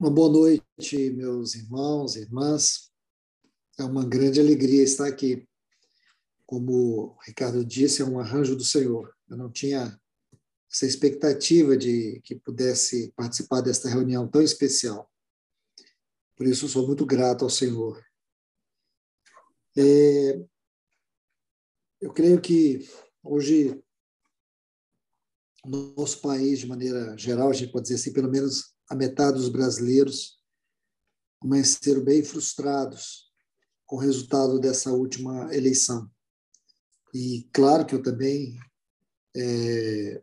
Uma boa noite, meus irmãos e irmãs. É uma grande alegria estar aqui. Como o Ricardo disse, é um arranjo do Senhor. Eu não tinha essa expectativa de que pudesse participar desta reunião tão especial. Por isso, sou muito grato ao Senhor. É, eu creio que hoje, no nosso país, de maneira geral, a gente pode dizer assim, pelo menos a metade dos brasileiros amanheceram bem frustrados com o resultado dessa última eleição. E claro que eu também é,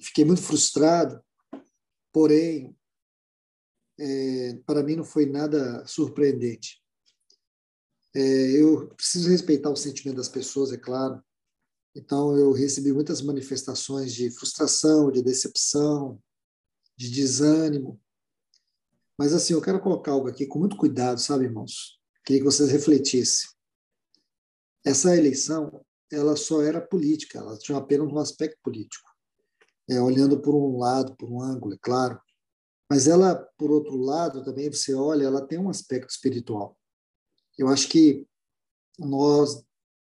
fiquei muito frustrado, porém, é, para mim não foi nada surpreendente. É, eu preciso respeitar o sentimento das pessoas, é claro. Então, eu recebi muitas manifestações de frustração, de decepção, de desânimo. Mas assim, eu quero colocar algo aqui com muito cuidado, sabe, irmãos? Queria que vocês refletissem. Essa eleição, ela só era política, ela tinha apenas um aspecto político. É, olhando por um lado, por um ângulo, é claro. Mas ela, por outro lado, também você olha, ela tem um aspecto espiritual. Eu acho que nós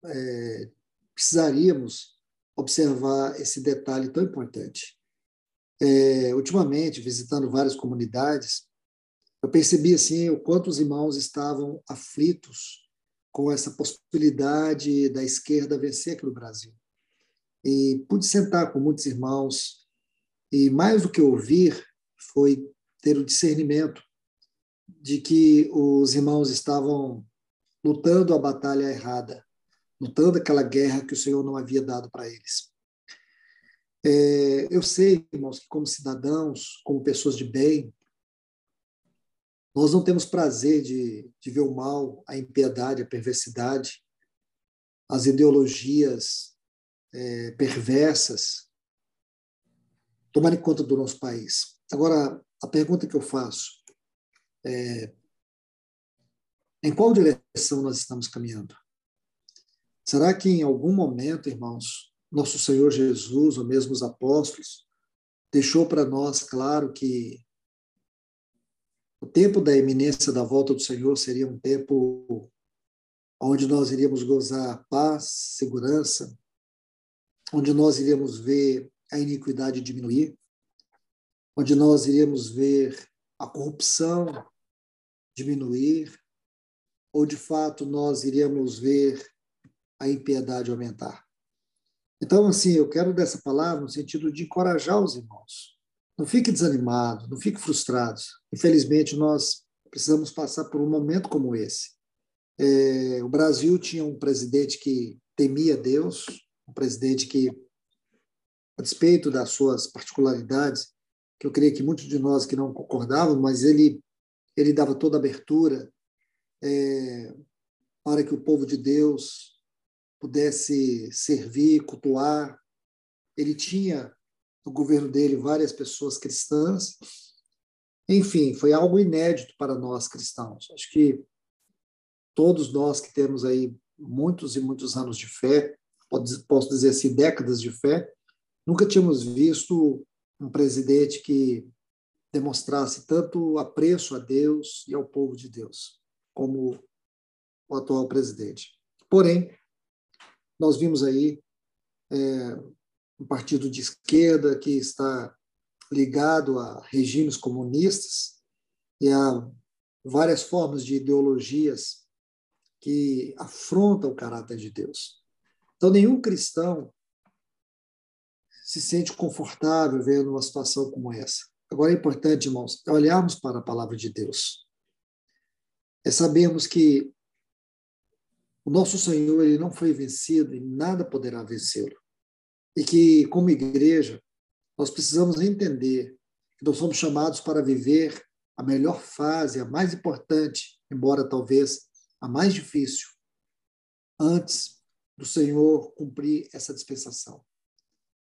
é, precisaríamos observar esse detalhe tão importante. É, ultimamente, visitando várias comunidades, eu percebi assim o quanto os irmãos estavam aflitos com essa possibilidade da esquerda vencer aqui no Brasil. E pude sentar com muitos irmãos e mais do que ouvir foi ter o discernimento de que os irmãos estavam lutando a batalha errada, lutando aquela guerra que o Senhor não havia dado para eles. É, eu sei, irmãos, que como cidadãos, como pessoas de bem, nós não temos prazer de, de ver o mal, a impiedade, a perversidade, as ideologias é, perversas tomarem conta do nosso país. Agora, a pergunta que eu faço é: em qual direção nós estamos caminhando? Será que em algum momento, irmãos, nosso Senhor Jesus, ou mesmo os apóstolos, deixou para nós claro que o tempo da eminência da volta do Senhor seria um tempo onde nós iríamos gozar paz, segurança, onde nós iríamos ver a iniquidade diminuir, onde nós iríamos ver a corrupção diminuir, ou de fato nós iríamos ver a impiedade aumentar. Então, assim, eu quero dessa palavra no sentido de encorajar os irmãos não fique desanimado, não fique frustrado. Infelizmente, nós precisamos passar por um momento como esse. É, o Brasil tinha um presidente que temia Deus, um presidente que, a despeito das suas particularidades, que eu creio que muitos de nós que não concordavam, mas ele ele dava toda a abertura é, para que o povo de Deus pudesse servir, cultuar. Ele tinha no governo dele várias pessoas cristãs. Enfim, foi algo inédito para nós cristãos. Acho que todos nós que temos aí muitos e muitos anos de fé, posso dizer assim, décadas de fé, nunca tínhamos visto um presidente que demonstrasse tanto apreço a Deus e ao povo de Deus, como o atual presidente. Porém, nós vimos aí é, um partido de esquerda que está ligado a regimes comunistas e a várias formas de ideologias que afrontam o caráter de Deus. Então, nenhum cristão se sente confortável vendo uma situação como essa. Agora é importante, irmãos, olharmos para a palavra de Deus. É sabermos que o nosso Senhor ele não foi vencido e nada poderá vencê-lo e que, como igreja, nós precisamos entender que nós somos chamados para viver a melhor fase, a mais importante, embora talvez a mais difícil, antes do Senhor cumprir essa dispensação.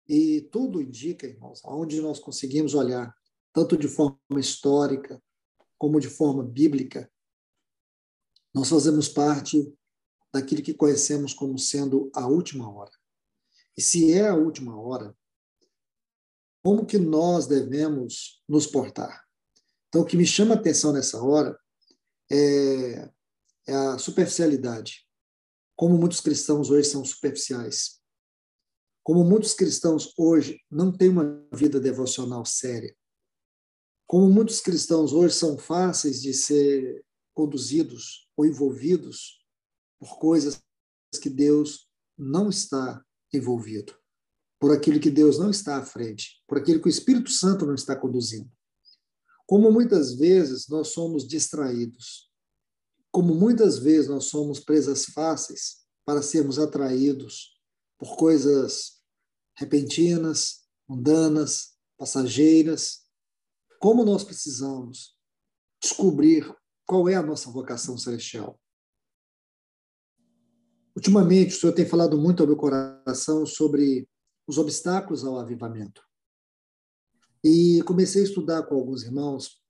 E tudo indica, irmãos, aonde nós conseguimos olhar, tanto de forma histórica como de forma bíblica, nós fazemos parte daquilo que conhecemos como sendo a última hora. E se é a última hora, como que nós devemos nos portar? Então, o que me chama a atenção nessa hora é, é a superficialidade. Como muitos cristãos hoje são superficiais. Como muitos cristãos hoje não têm uma vida devocional séria. Como muitos cristãos hoje são fáceis de ser conduzidos ou envolvidos por coisas que Deus não está envolvido, por aquilo que Deus não está à frente, por aquilo que o Espírito Santo não está conduzindo. Como muitas vezes nós somos distraídos, como muitas vezes nós somos presas fáceis para sermos atraídos por coisas repentinas, mundanas, passageiras, como nós precisamos descobrir qual é a nossa vocação celestial. Ultimamente, o Senhor tem falado muito ao meu coração sobre os obstáculos ao avivamento. E comecei a estudar com alguns irmãos,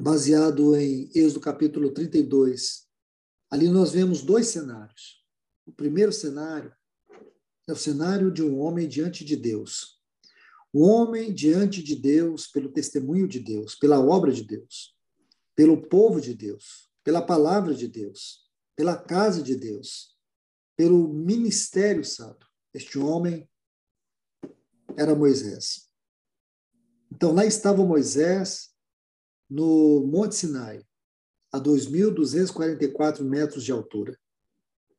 baseado em Êxodo capítulo 32. Ali nós vemos dois cenários. O primeiro cenário é o cenário de um homem diante de Deus. O homem diante de Deus, pelo testemunho de Deus, pela obra de Deus, pelo povo de Deus, pela palavra de Deus, pela casa de Deus, pelo ministério santo. Este homem era Moisés. Então, lá estava Moisés, no Monte Sinai, a 2.244 metros de altura.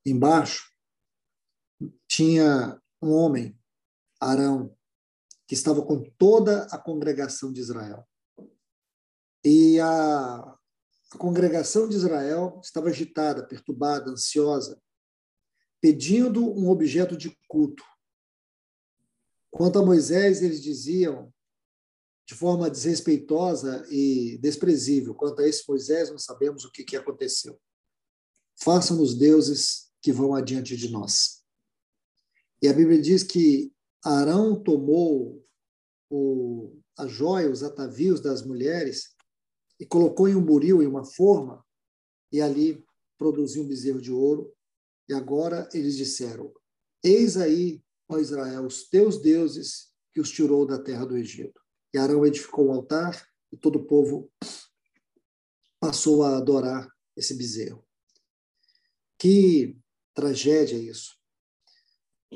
Embaixo tinha um homem, Arão, que estava com toda a congregação de Israel. E a, congregação de Israel estava agitada, perturbada, ansiosa, pedindo um objeto de culto. Quanto a Moisés, eles diziam de forma desrespeitosa e desprezível. Quanto a esse Moisés, não sabemos o que, que aconteceu. Façam-nos deuses que vão adiante de nós. E a Bíblia diz que Arão tomou o, a joia, os atavios das mulheres e colocou em um buril, em uma forma, e ali produziu um bezerro de ouro. E agora eles disseram: Eis aí, ó Israel, os teus deuses que os tirou da terra do Egito. E Arão edificou um altar e todo o povo passou a adorar esse bezerro. Que tragédia isso.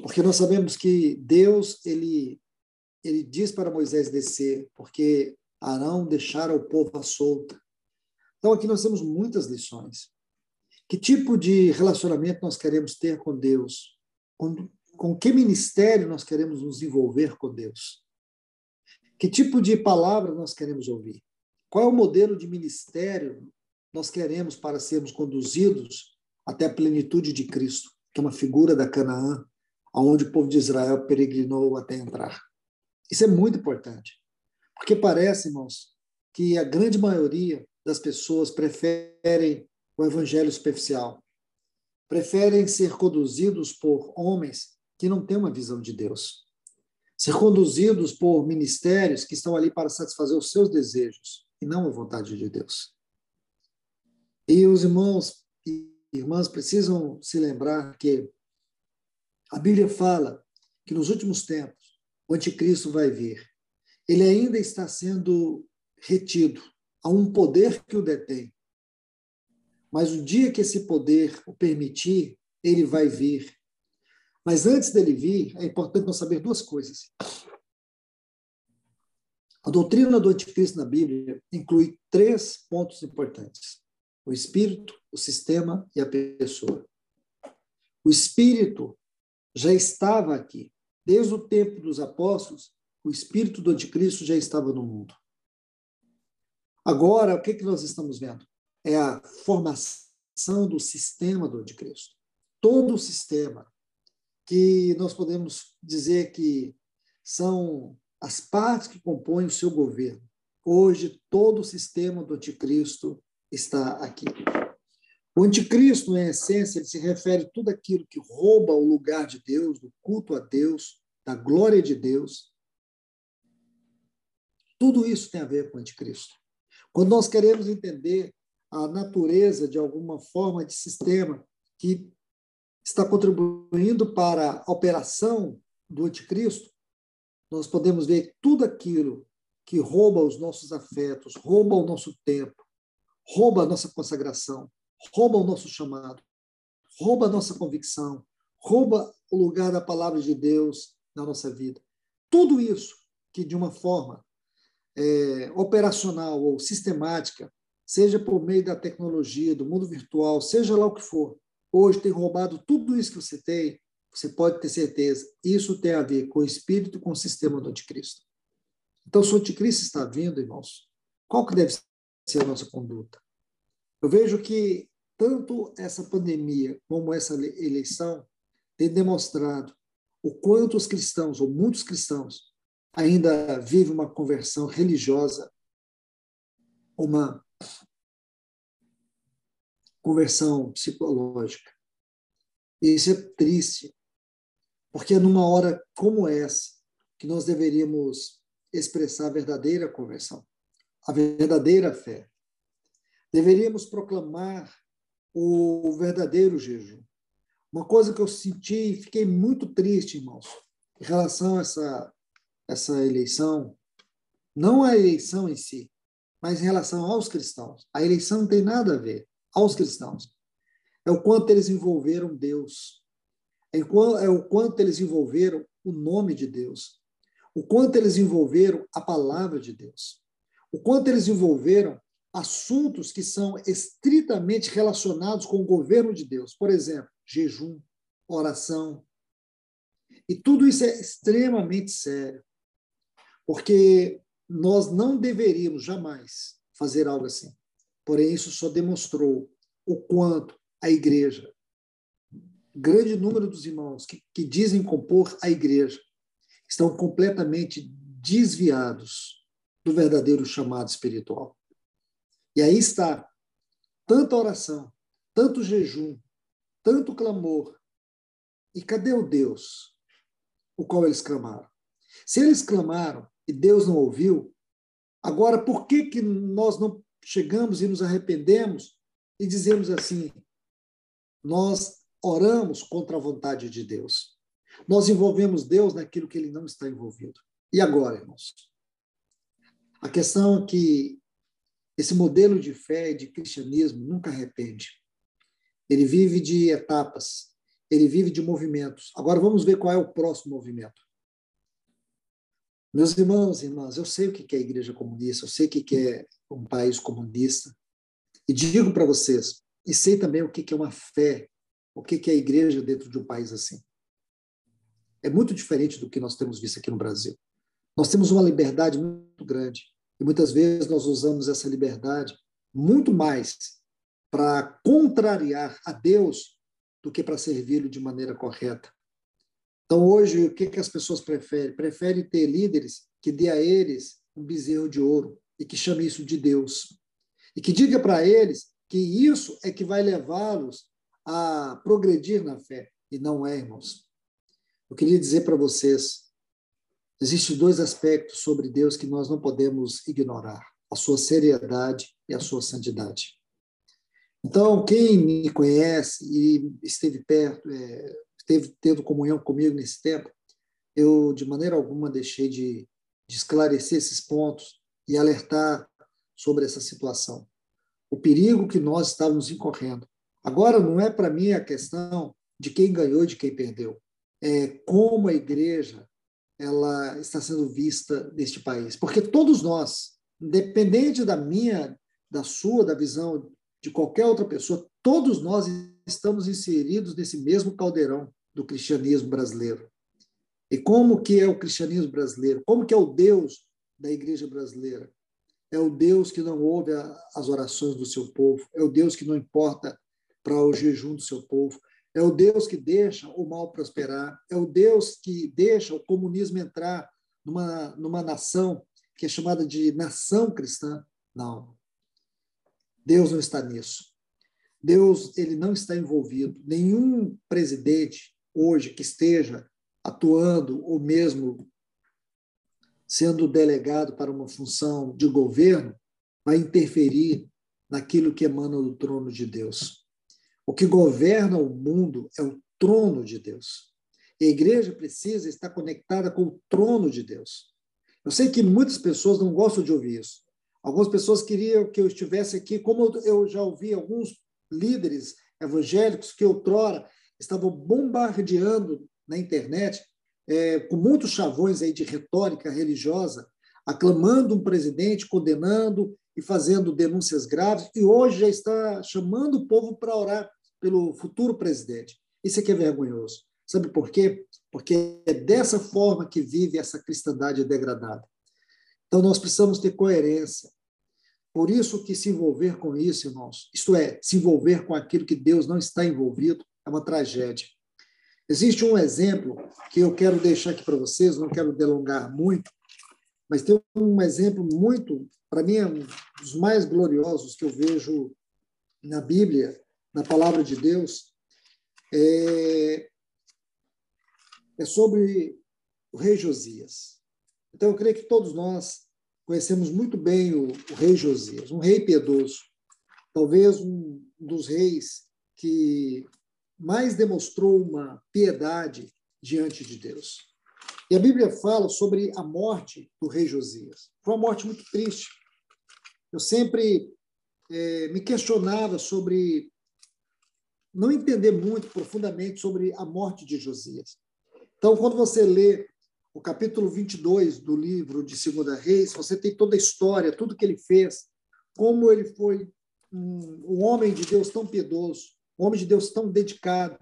Porque nós sabemos que Deus, ele, ele diz para Moisés descer, porque Arão deixara o povo à solta. Então, aqui nós temos muitas lições. Que tipo de relacionamento nós queremos ter com Deus? Com, com que ministério nós queremos nos envolver com Deus? Que tipo de palavra nós queremos ouvir? Qual é o modelo de ministério nós queremos para sermos conduzidos até a plenitude de Cristo, que é uma figura da Canaã, aonde o povo de Israel peregrinou até entrar? Isso é muito importante, porque parece, irmãos, que a grande maioria das pessoas preferem o evangelho superficial, preferem ser conduzidos por homens que não têm uma visão de Deus ser conduzidos por ministérios que estão ali para satisfazer os seus desejos e não a vontade de Deus. E os irmãos e irmãs precisam se lembrar que a Bíblia fala que nos últimos tempos o anticristo vai vir. Ele ainda está sendo retido a um poder que o detém. Mas o dia que esse poder o permitir, ele vai vir mas antes dele vir, é importante nós saber duas coisas. A doutrina do anticristo na Bíblia inclui três pontos importantes: o espírito, o sistema e a pessoa. O espírito já estava aqui. Desde o tempo dos apóstolos, o espírito do anticristo já estava no mundo. Agora, o que, que nós estamos vendo? É a formação do sistema do anticristo. Todo o sistema, que nós podemos dizer que são as partes que compõem o seu governo. Hoje, todo o sistema do anticristo está aqui. O anticristo, em essência, ele se refere a tudo aquilo que rouba o lugar de Deus, do culto a Deus, da glória de Deus. Tudo isso tem a ver com o anticristo. Quando nós queremos entender a natureza de alguma forma de sistema que está contribuindo para a operação do anticristo, nós podemos ver tudo aquilo que rouba os nossos afetos, rouba o nosso tempo, rouba a nossa consagração, rouba o nosso chamado, rouba a nossa convicção, rouba o lugar da palavra de Deus na nossa vida. Tudo isso que, de uma forma é, operacional ou sistemática, seja por meio da tecnologia, do mundo virtual, seja lá o que for, hoje tem roubado tudo isso que você tem, você pode ter certeza, isso tem a ver com o espírito, com o sistema do anticristo. Então, se o anticristo está vindo, irmãos, qual que deve ser a nossa conduta? Eu vejo que tanto essa pandemia como essa eleição tem demonstrado o quanto os cristãos, ou muitos cristãos, ainda vivem uma conversão religiosa, uma conversão psicológica. Isso é triste, porque é numa hora como essa que nós deveríamos expressar a verdadeira conversão, a verdadeira fé. Deveríamos proclamar o verdadeiro jejum. Uma coisa que eu senti e fiquei muito triste, irmãos, em relação a essa, essa eleição, não a eleição em si, mas em relação aos cristãos. A eleição não tem nada a ver aos cristãos. É o quanto eles envolveram Deus. É, é o quanto eles envolveram o nome de Deus o quanto eles envolveram a palavra de Deus, o quanto eles envolveram assuntos que são estritamente relacionados com o governo de Deus, por exemplo, jejum, oração. E tudo isso é extremamente sério, porque nós não deveríamos jamais fazer algo assim. Porém, isso só demonstrou o quanto a igreja, grande número dos irmãos que, que dizem compor a igreja, estão completamente desviados do verdadeiro chamado espiritual. E aí está tanta oração, tanto jejum, tanto clamor. E cadê o Deus o qual eles clamaram? Se eles clamaram e Deus não ouviu, agora por que, que nós não chegamos e nos arrependemos e dizemos assim: nós oramos contra a vontade de Deus? Nós envolvemos Deus naquilo que ele não está envolvido. E agora, irmãos? A questão é que esse modelo de fé e de cristianismo nunca arrepende. Ele vive de etapas, ele vive de movimentos. Agora vamos ver qual é o próximo movimento. Meus irmãos e irmãs, eu sei o que é a igreja comunista, eu sei o que é um país comunista. E digo para vocês, e sei também o que é uma fé, o que é a igreja dentro de um país assim é muito diferente do que nós temos visto aqui no Brasil. Nós temos uma liberdade muito grande e muitas vezes nós usamos essa liberdade muito mais para contrariar a Deus do que para servi-lo de maneira correta. Então, hoje, o que, que as pessoas preferem? Preferem ter líderes que dê a eles um bezerro de ouro e que chame isso de Deus. E que diga para eles que isso é que vai levá-los a progredir na fé. E não é, irmãos. Eu queria dizer para vocês, existem dois aspectos sobre Deus que nós não podemos ignorar: a sua seriedade e a sua santidade. Então, quem me conhece e esteve perto, é, esteve tendo comunhão comigo nesse tempo, eu de maneira alguma deixei de, de esclarecer esses pontos e alertar sobre essa situação. O perigo que nós estávamos incorrendo. Agora, não é para mim a questão de quem ganhou e de quem perdeu é, como a igreja ela está sendo vista neste país. Porque todos nós, independente da minha, da sua, da visão de qualquer outra pessoa, todos nós estamos inseridos nesse mesmo caldeirão do cristianismo brasileiro. E como que é o cristianismo brasileiro? Como que é o Deus da igreja brasileira? É o Deus que não ouve as orações do seu povo, é o Deus que não importa para o jejum do seu povo, é o Deus que deixa o mal prosperar, é o Deus que deixa o comunismo entrar numa, numa nação que é chamada de nação cristã. Não. Deus não está nisso. Deus ele não está envolvido. Nenhum presidente hoje que esteja atuando ou mesmo sendo delegado para uma função de governo vai interferir naquilo que emana do trono de Deus. O que governa o mundo é o trono de Deus. E a igreja precisa estar conectada com o trono de Deus. Eu sei que muitas pessoas não gostam de ouvir isso. Algumas pessoas queriam que eu estivesse aqui, como eu já ouvi alguns líderes evangélicos que outrora estavam bombardeando na internet é, com muitos chavões aí de retórica religiosa, aclamando um presidente, condenando e fazendo denúncias graves, e hoje já está chamando o povo para orar pelo futuro presidente. Isso é que é vergonhoso. Sabe por quê? Porque é dessa forma que vive essa cristandade degradada. Então, nós precisamos ter coerência. Por isso que se envolver com isso, irmãos, isto é, se envolver com aquilo que Deus não está envolvido, é uma tragédia. Existe um exemplo que eu quero deixar aqui para vocês, não quero delongar muito, mas tem um exemplo muito, para mim, é um dos mais gloriosos que eu vejo na Bíblia, na palavra de Deus. É, é sobre o rei Josias. Então, eu creio que todos nós conhecemos muito bem o, o rei Josias, um rei piedoso, talvez um dos reis que mais demonstrou uma piedade diante de Deus. E a Bíblia fala sobre a morte do rei Josias. Foi uma morte muito triste. Eu sempre é, me questionava sobre não entender muito profundamente sobre a morte de Josias. Então, quando você lê o capítulo 22 do livro de Segunda Reis, você tem toda a história, tudo que ele fez, como ele foi um, um homem de Deus tão piedoso, um homem de Deus tão dedicado,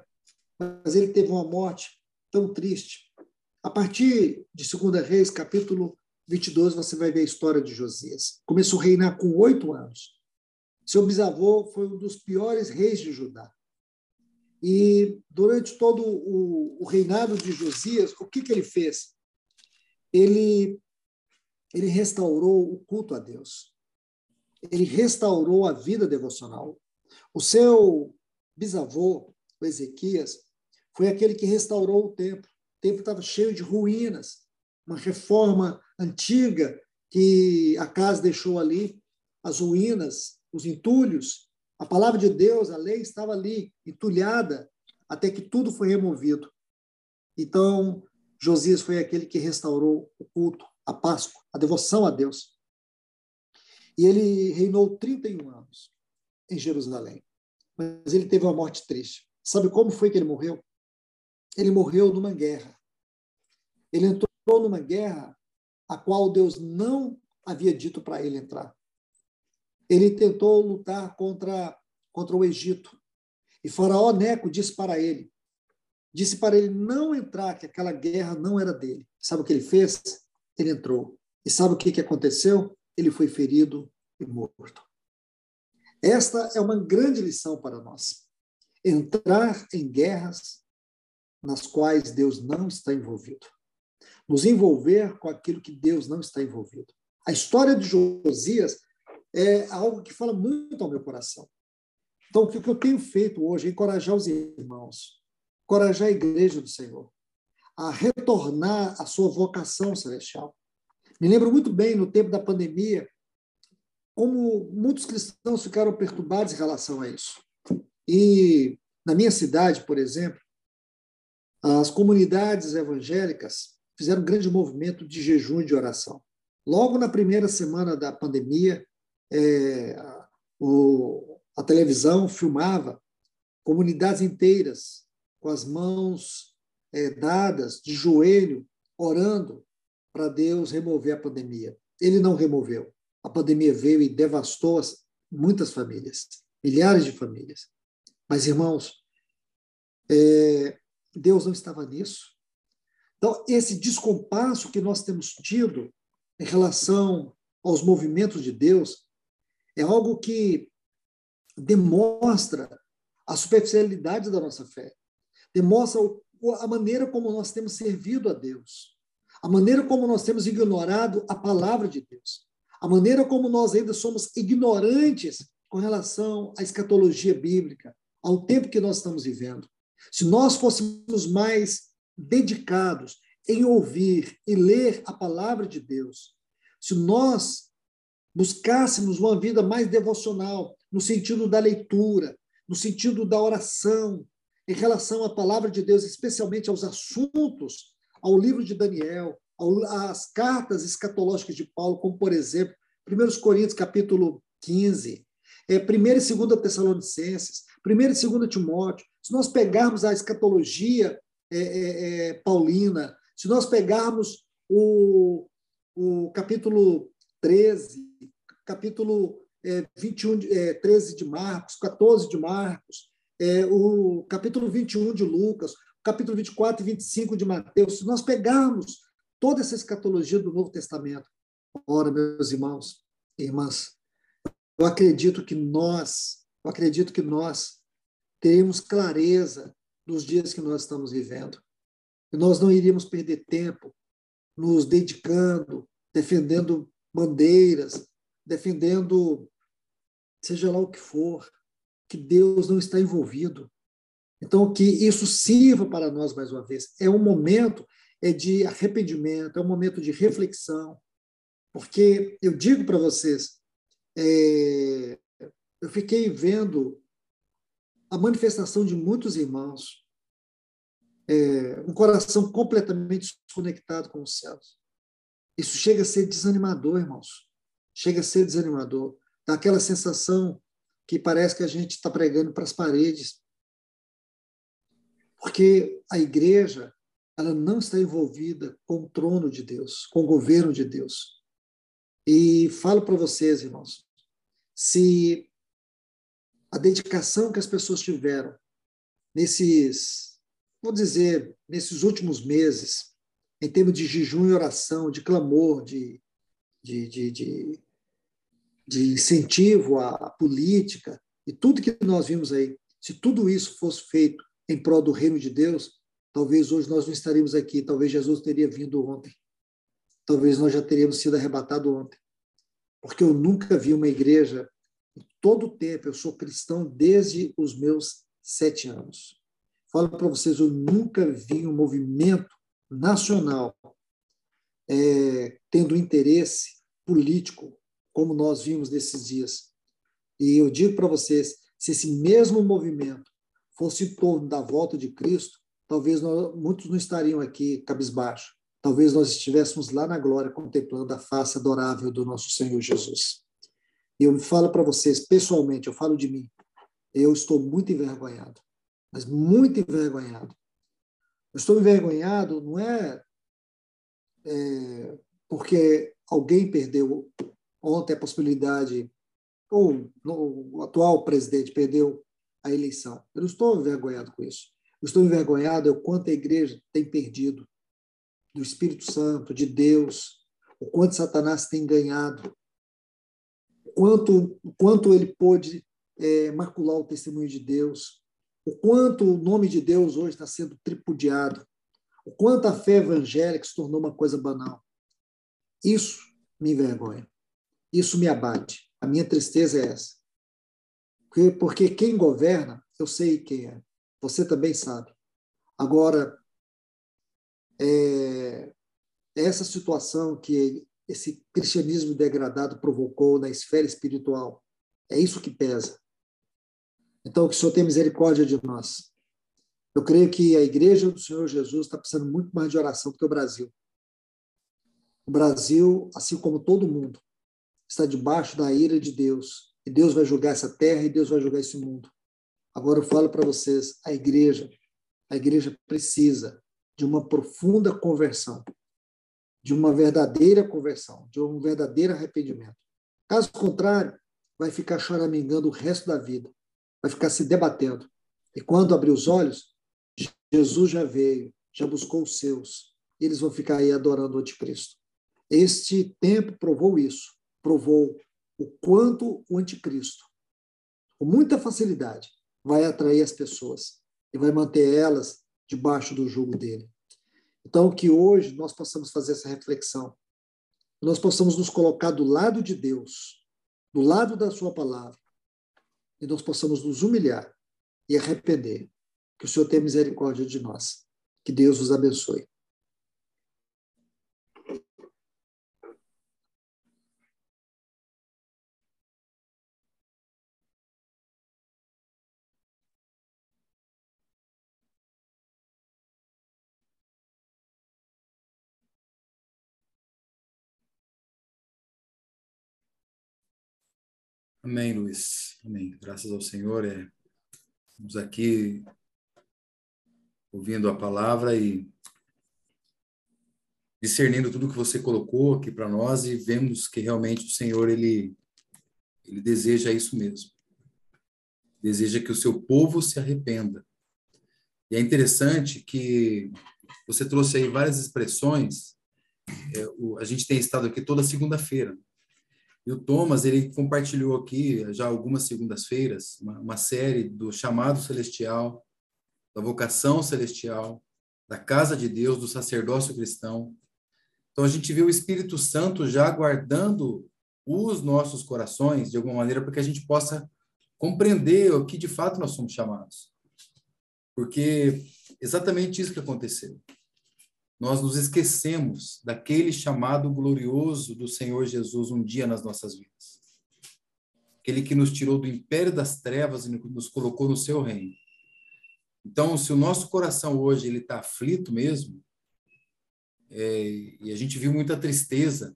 mas ele teve uma morte tão triste. A partir de 2 Reis, capítulo 22, você vai ver a história de Josias. Começou a reinar com oito anos. Seu bisavô foi um dos piores reis de Judá. E durante todo o, o reinado de Josias, o que, que ele fez? Ele, ele restaurou o culto a Deus. Ele restaurou a vida devocional. O seu bisavô, o Ezequias, foi aquele que restaurou o templo. O templo estava cheio de ruínas, uma reforma antiga que a casa deixou ali, as ruínas, os entulhos. A palavra de Deus, a lei estava ali, entulhada, até que tudo foi removido. Então, Josias foi aquele que restaurou o culto, a Páscoa, a devoção a Deus. E ele reinou 31 anos em Jerusalém. Mas ele teve uma morte triste. Sabe como foi que ele morreu? ele morreu numa guerra. Ele entrou numa guerra a qual Deus não havia dito para ele entrar. Ele tentou lutar contra, contra o Egito. E Faraó Neco disse para ele, disse para ele não entrar, que aquela guerra não era dele. Sabe o que ele fez? Ele entrou. E sabe o que, que aconteceu? Ele foi ferido e morto. Esta é uma grande lição para nós. Entrar em guerras nas quais Deus não está envolvido. Nos envolver com aquilo que Deus não está envolvido. A história de Josias é algo que fala muito ao meu coração. Então, o que eu tenho feito hoje é encorajar os irmãos, encorajar a igreja do Senhor a retornar à sua vocação celestial. Me lembro muito bem, no tempo da pandemia, como muitos cristãos ficaram perturbados em relação a isso. E na minha cidade, por exemplo, as comunidades evangélicas fizeram um grande movimento de jejum e de oração. Logo na primeira semana da pandemia, é, o, a televisão filmava comunidades inteiras com as mãos é, dadas, de joelho, orando para Deus remover a pandemia. Ele não removeu. A pandemia veio e devastou muitas famílias, milhares de famílias. Mas, irmãos, é, Deus não estava nisso. Então, esse descompasso que nós temos tido em relação aos movimentos de Deus é algo que demonstra a superficialidade da nossa fé, demonstra a maneira como nós temos servido a Deus, a maneira como nós temos ignorado a palavra de Deus, a maneira como nós ainda somos ignorantes com relação à escatologia bíblica, ao tempo que nós estamos vivendo. Se nós fôssemos mais dedicados em ouvir e ler a palavra de Deus, se nós buscássemos uma vida mais devocional, no sentido da leitura, no sentido da oração, em relação à palavra de Deus, especialmente aos assuntos, ao livro de Daniel, as cartas escatológicas de Paulo, como, por exemplo, 1 Coríntios, capítulo 15, é, 1 e 2 Tessalonicenses, 1 e 2 Timóteo, se nós pegarmos a escatologia é, é, é, paulina, se nós pegarmos o, o capítulo 13, capítulo é, 21, é, 13 de Marcos, 14 de Marcos, é, o capítulo 21 de Lucas, capítulo 24 e 25 de Mateus, se nós pegarmos toda essa escatologia do Novo Testamento, ora, meus irmãos e irmãs, eu acredito que nós, eu acredito que nós teremos clareza dos dias que nós estamos vivendo. E nós não iríamos perder tempo nos dedicando, defendendo bandeiras, defendendo seja lá o que for, que Deus não está envolvido. Então, que isso sirva para nós mais uma vez. É um momento é de arrependimento, é um momento de reflexão, porque eu digo para vocês, é, eu fiquei vendo a manifestação de muitos irmãos, é, um coração completamente desconectado com os céus. Isso chega a ser desanimador, irmãos. Chega a ser desanimador. Dá aquela sensação que parece que a gente está pregando para as paredes. Porque a igreja ela não está envolvida com o trono de Deus, com o governo de Deus. E falo para vocês, irmãos, se a dedicação que as pessoas tiveram nesses, vou dizer, nesses últimos meses, em termos de jejum e oração, de clamor, de, de, de, de, de incentivo à política, e tudo que nós vimos aí, se tudo isso fosse feito em prol do reino de Deus, Talvez hoje nós não estaríamos aqui, talvez Jesus teria vindo ontem. Talvez nós já teríamos sido arrebatados ontem. Porque eu nunca vi uma igreja, em todo o tempo, eu sou cristão desde os meus sete anos. Falo para vocês, eu nunca vi um movimento nacional é, tendo interesse político como nós vimos nesses dias. E eu digo para vocês, se esse mesmo movimento fosse em torno da volta de Cristo, talvez nós, muitos não estariam aqui cabisbaixo. Talvez nós estivéssemos lá na glória contemplando a face adorável do nosso Senhor Jesus. E eu falo para vocês, pessoalmente, eu falo de mim, eu estou muito envergonhado, mas muito envergonhado. Eu estou envergonhado não é, é porque alguém perdeu ontem a possibilidade, ou o atual presidente perdeu a eleição. Eu não estou envergonhado com isso. Eu estou envergonhado é o quanto a igreja tem perdido do Espírito Santo, de Deus, o quanto Satanás tem ganhado, o quanto, o quanto ele pôde é, macular o testemunho de Deus, o quanto o nome de Deus hoje está sendo tripudiado, o quanto a fé evangélica se tornou uma coisa banal. Isso me envergonha. Isso me abate. A minha tristeza é essa. Porque, porque quem governa, eu sei quem é. Você também sabe. Agora, é, essa situação que esse cristianismo degradado provocou na esfera espiritual, é isso que pesa. Então, que o Senhor tenha misericórdia de nós. Eu creio que a igreja do Senhor Jesus está precisando muito mais de oração do que o Brasil. O Brasil, assim como todo mundo, está debaixo da ira de Deus. E Deus vai julgar essa terra e Deus vai julgar esse mundo. Agora eu falo para vocês, a igreja, a igreja precisa de uma profunda conversão, de uma verdadeira conversão, de um verdadeiro arrependimento. Caso contrário, vai ficar choramingando o resto da vida, vai ficar se debatendo. E quando abrir os olhos, Jesus já veio, já buscou os seus, e eles vão ficar aí adorando o anticristo. Este tempo provou isso, provou o quanto o anticristo, com muita facilidade, vai atrair as pessoas e vai manter elas debaixo do jugo dele. Então, que hoje nós possamos fazer essa reflexão, nós possamos nos colocar do lado de Deus, do lado da Sua palavra, e nós possamos nos humilhar e arrepender. Que o Senhor tenha misericórdia de nós. Que Deus os abençoe. Amém, Luiz. Amém. Graças ao Senhor. É, estamos aqui ouvindo a palavra e discernindo tudo que você colocou aqui para nós e vemos que realmente o Senhor ele ele deseja isso mesmo. Deseja que o seu povo se arrependa. E é interessante que você trouxe aí várias expressões. É, o, a gente tem estado aqui toda segunda-feira. E o Thomas, ele compartilhou aqui, já algumas segundas-feiras, uma, uma série do chamado celestial, da vocação celestial, da casa de Deus, do sacerdócio cristão. Então, a gente vê o Espírito Santo já guardando os nossos corações, de alguma maneira, para que a gente possa compreender o que de fato nós somos chamados. Porque exatamente isso que aconteceu. Nós nos esquecemos daquele chamado glorioso do Senhor Jesus um dia nas nossas vidas. Aquele que nos tirou do império das trevas e nos colocou no seu reino. Então, se o nosso coração hoje ele está aflito mesmo, é, e a gente viu muita tristeza.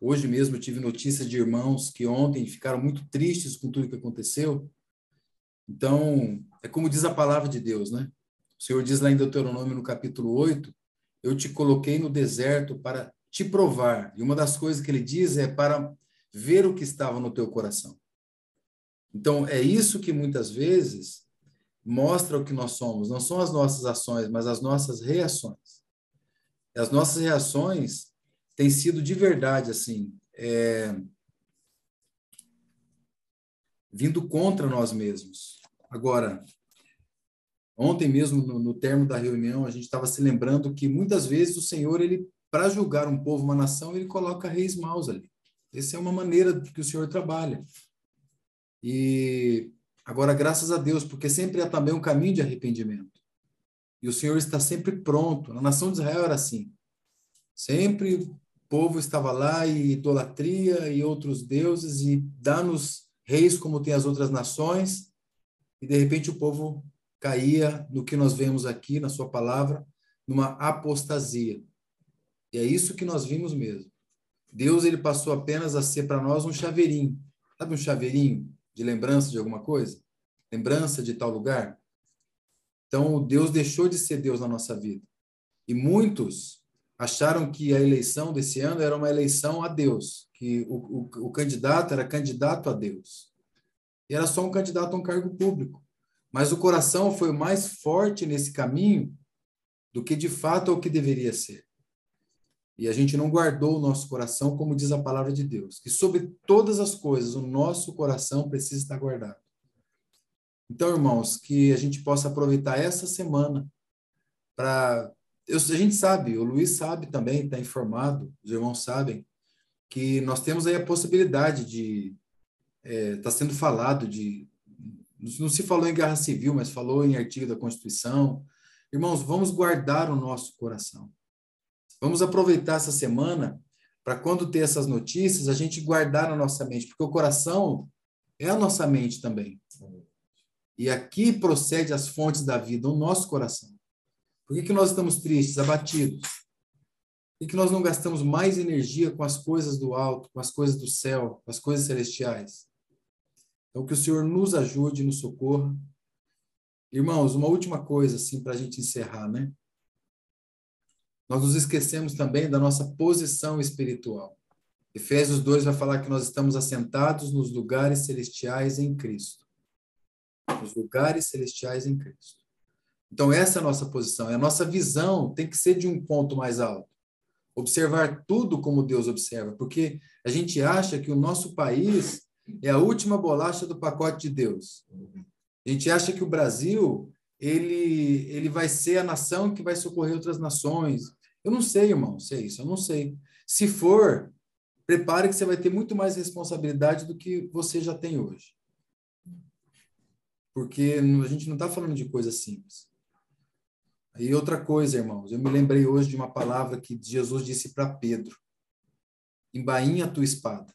Hoje mesmo tive notícia de irmãos que ontem ficaram muito tristes com tudo que aconteceu. Então, é como diz a palavra de Deus, né? O Senhor diz lá em Deuteronômio, no capítulo 8, eu te coloquei no deserto para te provar. E uma das coisas que ele diz é para ver o que estava no teu coração. Então, é isso que muitas vezes mostra o que nós somos. Não são as nossas ações, mas as nossas reações. As nossas reações têm sido de verdade, assim, é... vindo contra nós mesmos. Agora, Ontem mesmo, no, no termo da reunião, a gente estava se lembrando que muitas vezes o Senhor, ele para julgar um povo, uma nação, ele coloca reis maus ali. Essa é uma maneira que o Senhor trabalha. E agora, graças a Deus, porque sempre há também um caminho de arrependimento. E o Senhor está sempre pronto. Na nação de Israel era assim. Sempre o povo estava lá e idolatria e outros deuses e dá-nos reis como tem as outras nações. E de repente o povo caía no que nós vemos aqui na sua palavra, numa apostasia. E é isso que nós vimos mesmo. Deus ele passou apenas a ser para nós um chaveirinho. Sabe um chaveirinho de lembrança de alguma coisa? Lembrança de tal lugar? Então, Deus deixou de ser Deus na nossa vida. E muitos acharam que a eleição desse ano era uma eleição a Deus, que o, o, o candidato era candidato a Deus. E era só um candidato a um cargo público. Mas o coração foi mais forte nesse caminho do que de fato é o que deveria ser. E a gente não guardou o nosso coração, como diz a palavra de Deus, que sobre todas as coisas o nosso coração precisa estar guardado. Então, irmãos, que a gente possa aproveitar essa semana para. A gente sabe, o Luiz sabe também, está informado, os irmãos sabem, que nós temos aí a possibilidade de. Está é, tá sendo falado de não se falou em guerra civil, mas falou em artigo da Constituição. Irmãos, vamos guardar o nosso coração. Vamos aproveitar essa semana para quando ter essas notícias, a gente guardar na nossa mente, porque o coração é a nossa mente também. E aqui procede as fontes da vida, o nosso coração. Por que, que nós estamos tristes, abatidos? Por que, que nós não gastamos mais energia com as coisas do alto, com as coisas do céu, com as coisas celestiais? Então, que o Senhor nos ajude, nos socorra. Irmãos, uma última coisa, assim, para a gente encerrar, né? Nós nos esquecemos também da nossa posição espiritual. Efésios 2 vai falar que nós estamos assentados nos lugares celestiais em Cristo. Nos lugares celestiais em Cristo. Então, essa é a nossa posição. a nossa visão tem que ser de um ponto mais alto. Observar tudo como Deus observa, porque a gente acha que o nosso país é a última bolacha do pacote de Deus. A gente acha que o Brasil ele, ele vai ser a nação que vai socorrer outras nações. Eu não sei, irmão, se é isso, eu não sei. Se for, prepare que você vai ter muito mais responsabilidade do que você já tem hoje. Porque a gente não está falando de coisa simples. E outra coisa, irmãos, eu me lembrei hoje de uma palavra que Jesus disse para Pedro: embainha a tua espada.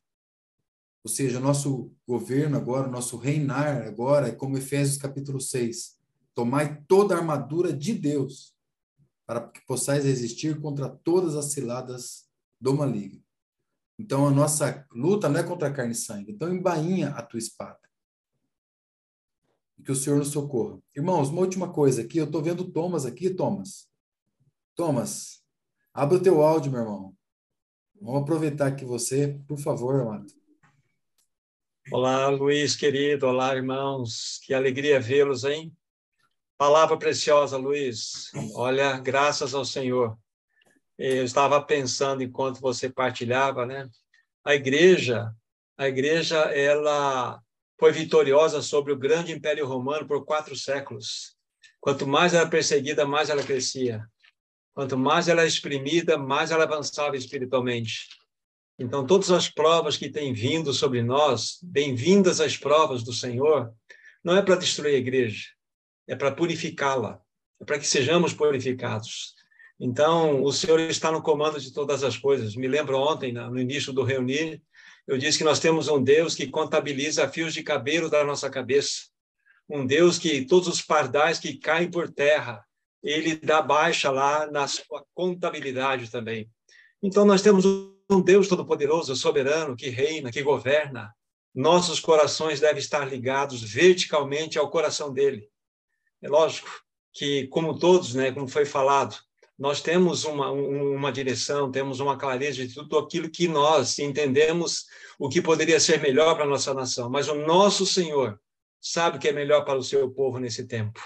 Ou seja, nosso governo agora, nosso reinar agora é como Efésios capítulo 6. Tomai toda a armadura de Deus para que possais resistir contra todas as ciladas do maligno. Então a nossa luta não é contra carne e sangue. Então embainha a tua espada. Que o Senhor nos socorra. Irmãos, uma última coisa aqui, eu estou vendo Thomas aqui, Thomas. Thomas, abre o teu áudio, meu irmão. Vamos aproveitar que você, por favor, amado. Olá, Luiz, querido. Olá, irmãos. Que alegria vê-los, hein? Palavra preciosa, Luiz. Olha, graças ao Senhor. Eu estava pensando enquanto você partilhava, né? A igreja, a igreja, ela foi vitoriosa sobre o grande Império Romano por quatro séculos. Quanto mais era perseguida, mais ela crescia. Quanto mais ela é exprimida, mais ela avançava espiritualmente. Então, todas as provas que têm vindo sobre nós, bem-vindas às provas do Senhor, não é para destruir a igreja, é para purificá-la, é para que sejamos purificados. Então, o Senhor está no comando de todas as coisas. Me lembro ontem, no início do reunir, eu disse que nós temos um Deus que contabiliza fios de cabelo da nossa cabeça. Um Deus que todos os pardais que caem por terra, ele dá baixa lá na sua contabilidade também. Então, nós temos Deus todo-poderoso, soberano, que reina, que governa. Nossos corações devem estar ligados verticalmente ao coração dele. É lógico que, como todos, né, como foi falado, nós temos uma, uma direção, temos uma clareza de tudo aquilo que nós entendemos o que poderia ser melhor para a nossa nação. Mas o nosso Senhor sabe o que é melhor para o seu povo nesse tempo.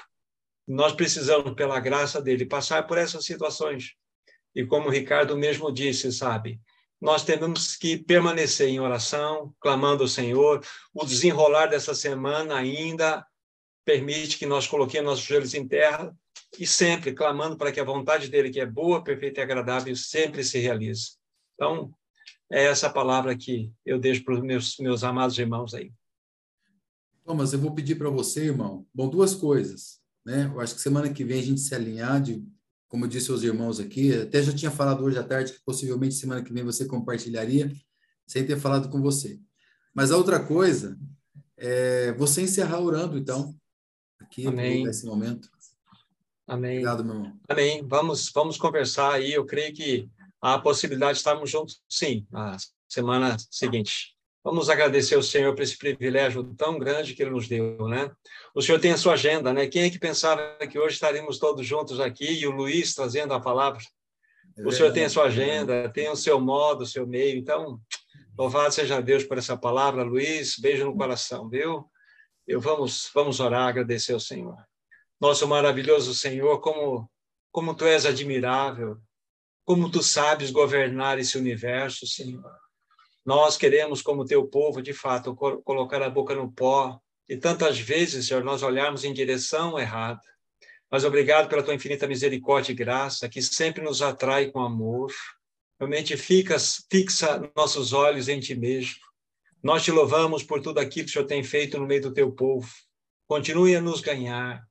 Nós precisamos, pela graça dele, passar por essas situações. E como o Ricardo mesmo disse, sabe, nós temos que permanecer em oração, clamando ao Senhor. O desenrolar dessa semana ainda permite que nós coloquemos nossos joelhos em terra e sempre clamando para que a vontade dele, que é boa, perfeita e agradável, sempre se realize. Então, é essa palavra que eu deixo para os meus, meus amados irmãos aí. Thomas, eu vou pedir para você, irmão, bom, duas coisas né? Eu acho que semana que vem a gente se alinhar, de, como eu disse aos irmãos aqui, até já tinha falado hoje à tarde que possivelmente semana que vem você compartilharia, sem ter falado com você. Mas a outra coisa é você encerrar orando, então, aqui nesse momento. Amém. Obrigado, meu irmão. Amém. Vamos, vamos conversar aí. Eu creio que há a possibilidade de estarmos juntos, sim, na semana seguinte. Vamos agradecer ao Senhor por esse privilégio tão grande que Ele nos deu, né? O Senhor tem a sua agenda, né? Quem é que pensava que hoje estaremos todos juntos aqui e o Luiz trazendo a palavra? o Senhor tem a sua agenda, tem o seu modo, o seu meio. Então, louvado seja Deus por essa palavra, Luiz. Beijo no coração, viu? Eu vamos, vamos orar, agradecer ao Senhor. Nosso maravilhoso Senhor, como como tu és admirável, como tu sabes governar esse universo, Senhor. Nós queremos, como teu povo, de fato, colocar a boca no pó. E tantas vezes, Senhor, nós olharmos em direção errada. Mas obrigado pela tua infinita misericórdia e graça, que sempre nos atrai com amor. Realmente fica, fixa nossos olhos em ti mesmo. Nós te louvamos por tudo aquilo que o Senhor tem feito no meio do teu povo. Continue a nos ganhar.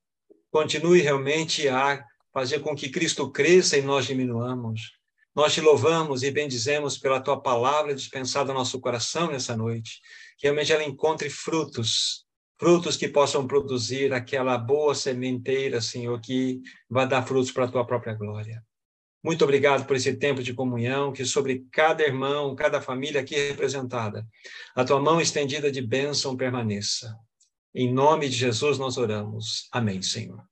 Continue realmente a fazer com que Cristo cresça e nós diminuamos. Nós te louvamos e bendizemos pela tua palavra dispensada ao nosso coração nessa noite. Que realmente ela encontre frutos, frutos que possam produzir aquela boa sementeira, Senhor, que vai dar frutos para a tua própria glória. Muito obrigado por esse tempo de comunhão, que sobre cada irmão, cada família aqui representada, a tua mão estendida de bênção permaneça. Em nome de Jesus nós oramos. Amém, Senhor.